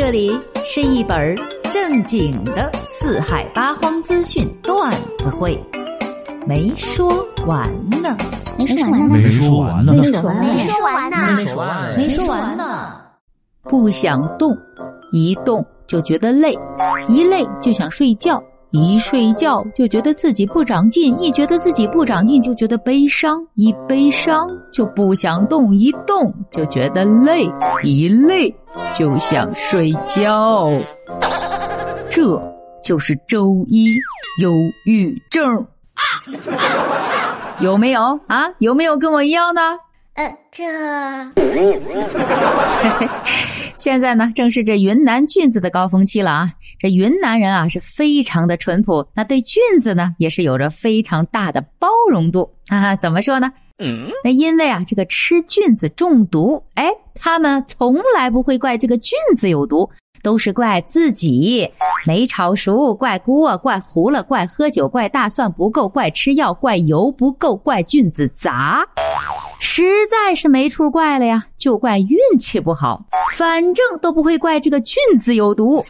这里是一本正经的四海八荒资讯段子会，没说完呢，没说完呢，没说完呢，没说完呢，没说完呢，没说完没说完呢。不想动，一动就觉得累，一累就想睡觉，一睡觉就觉得自己不长进，一觉得自己不长进就觉得悲伤，一悲伤就不想动，一动就觉得累，一累就想睡觉。这就是周一忧郁症。有没有啊？有没有跟我一样的？呃，这 现在呢，正是这云南菌子的高峰期了啊！这云南人啊是非常的淳朴，那对菌子呢也是有着非常大的包容度啊。怎么说呢？嗯，那因为啊，这个吃菌子中毒，哎，他们从来不会怪这个菌子有毒，都是怪自己没炒熟，怪锅，怪糊了，怪喝酒，怪大蒜不够，怪吃药，怪油不够，怪菌子杂。实在是没处怪了呀，就怪运气不好，反正都不会怪这个菌子有毒。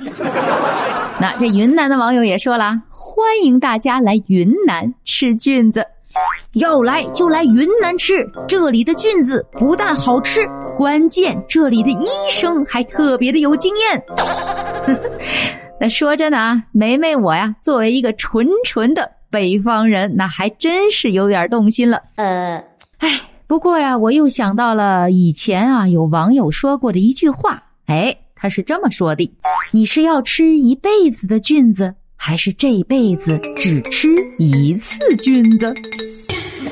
那这云南的网友也说了，欢迎大家来云南吃菌子，要来就来云南吃，这里的菌子不但好吃，关键这里的医生还特别的有经验。那说真的啊，梅梅我呀，作为一个纯纯的北方人，那还真是有点动心了。呃，哎，不过呀，我又想到了以前啊，有网友说过的一句话，哎，他是这么说的：你是要吃一辈子的菌子，还是这辈子只吃一次菌子？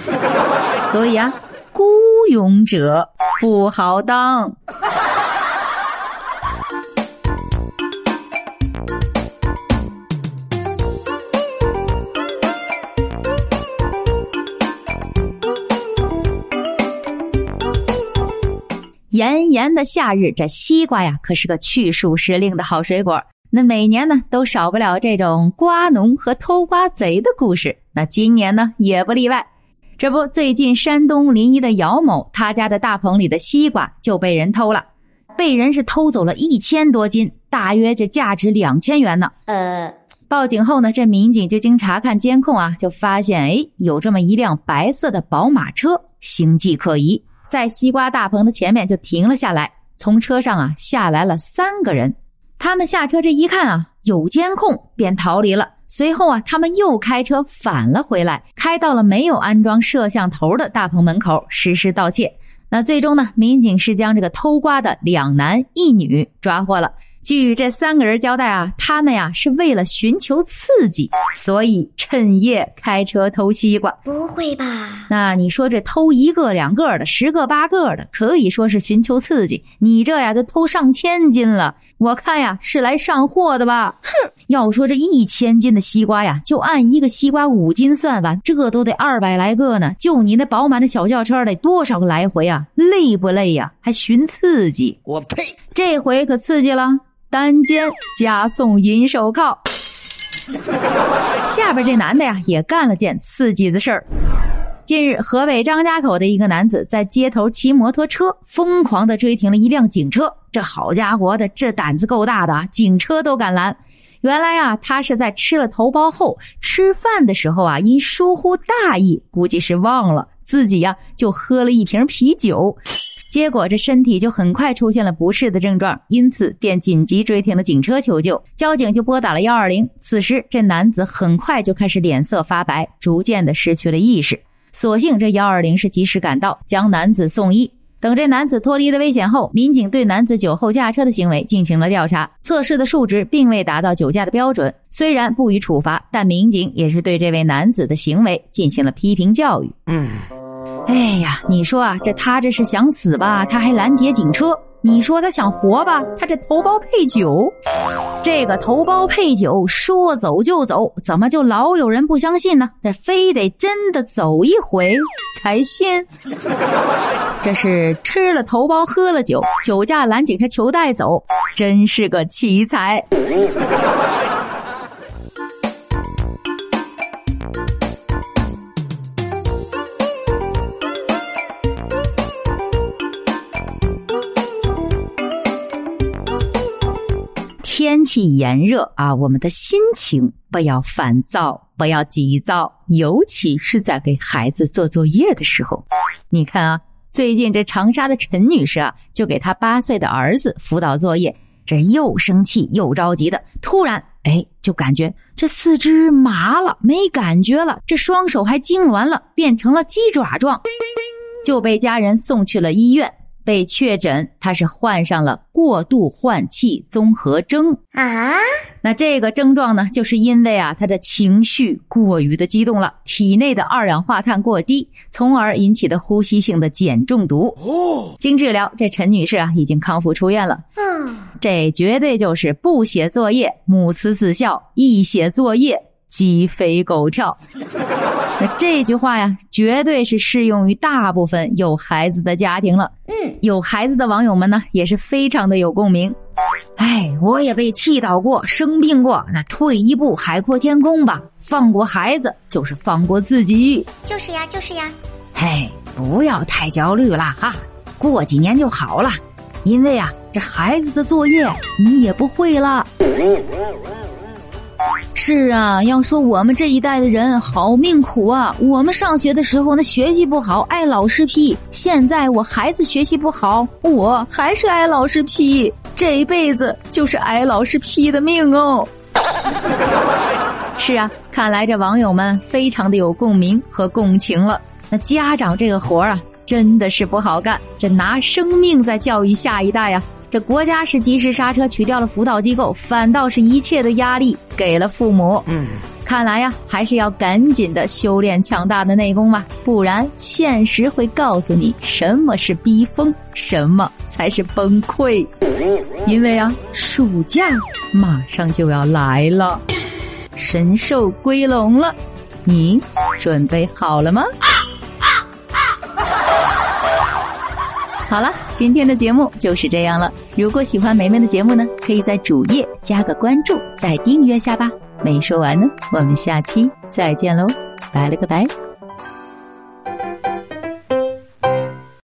所以啊，孤勇者不好当。炎炎的夏日，这西瓜呀，可是个去暑时令的好水果。那每年呢，都少不了这种瓜农和偷瓜贼的故事。那今年呢，也不例外。这不，最近山东临沂的姚某，他家的大棚里的西瓜就被人偷了，被人是偷走了一千多斤，大约这价值两千元呢。呃，报警后呢，这民警就经查看监控啊，就发现哎，有这么一辆白色的宝马车，形迹可疑，在西瓜大棚的前面就停了下来。从车上啊下来了三个人，他们下车这一看啊，有监控，便逃离了。随后啊，他们又开车返了回来，开到了没有安装摄像头的大棚门口实施盗窃。那最终呢，民警是将这个偷瓜的两男一女抓获了。据这三个人交代啊，他们呀是为了寻求刺激，所以趁夜开车偷西瓜。不会吧？那你说这偷一个两个的，十个八个的，可以说是寻求刺激。你这呀，就偷上千斤了，我看呀是来上货的吧？哼！要说这一千斤的西瓜呀，就按一个西瓜五斤算吧，这都得二百来个呢。就你那饱满的小轿车得多少个来回啊？累不累呀？还寻刺激？我呸！这回可刺激了，单肩加送银手铐。下边这男的呀，也干了件刺激的事儿。近日，河北张家口的一个男子在街头骑摩托车，疯狂的追停了一辆警车。这好家伙的，这胆子够大的啊，警车都敢拦。原来啊，他是在吃了头孢后，吃饭的时候啊，因疏忽大意，估计是忘了自己呀，就喝了一瓶啤酒。结果这身体就很快出现了不适的症状，因此便紧急追停了警车求救。交警就拨打了幺二零。此时这男子很快就开始脸色发白，逐渐的失去了意识。所幸这幺二零是及时赶到，将男子送医。等这男子脱离了危险后，民警对男子酒后驾车的行为进行了调查，测试的数值并未达到酒驾的标准。虽然不予处罚，但民警也是对这位男子的行为进行了批评教育。嗯，哎呀，你说啊，这他这是想死吧？他还拦截警车。你说他想活吧？他这头孢配酒，这个头孢配酒说走就走，怎么就老有人不相信呢？这非得真的走一回才信？这是吃了头孢喝了酒，酒驾拦警车求带走，真是个奇才。天气炎热啊，我们的心情不要烦躁，不要急躁，尤其是在给孩子做作业的时候。你看啊，最近这长沙的陈女士啊，就给她八岁的儿子辅导作业，这又生气又着急的，突然哎，就感觉这四肢麻了，没感觉了，这双手还痉挛了，变成了鸡爪状，就被家人送去了医院。被确诊，他是患上了过度换气综合征啊。那这个症状呢，就是因为啊，他的情绪过于的激动了，体内的二氧化碳过低，从而引起的呼吸性的碱中毒。哦，经治疗，这陈女士啊，已经康复出院了。嗯，这绝对就是不写作业，母慈子孝；一写作业。鸡飞狗跳，那 这句话呀，绝对是适用于大部分有孩子的家庭了。嗯，有孩子的网友们呢，也是非常的有共鸣。哎，我也被气到过，生病过，那退一步海阔天空吧，放过孩子就是放过自己。就是呀，就是呀。嘿，不要太焦虑了哈，过几年就好了。因为啊，这孩子的作业你也不会了。是啊，要说我们这一代的人好命苦啊！我们上学的时候那学习不好，挨老师批；现在我孩子学习不好，我还是挨老师批。这一辈子就是挨老师批的命哦。是啊，看来这网友们非常的有共鸣和共情了。那家长这个活啊，真的是不好干，这拿生命在教育下一代呀。这国家是及时刹车，取掉了辅导机构，反倒是一切的压力给了父母。嗯，看来呀，还是要赶紧的修炼强大的内功吧，不然现实会告诉你什么是逼疯，什么才是崩溃。因为啊，暑假马上就要来了，神兽归笼了，你准备好了吗？好了，今天的节目就是这样了。如果喜欢梅梅的节目呢，可以在主页加个关注，再订阅下吧。没说完呢，我们下期再见喽，拜了个拜。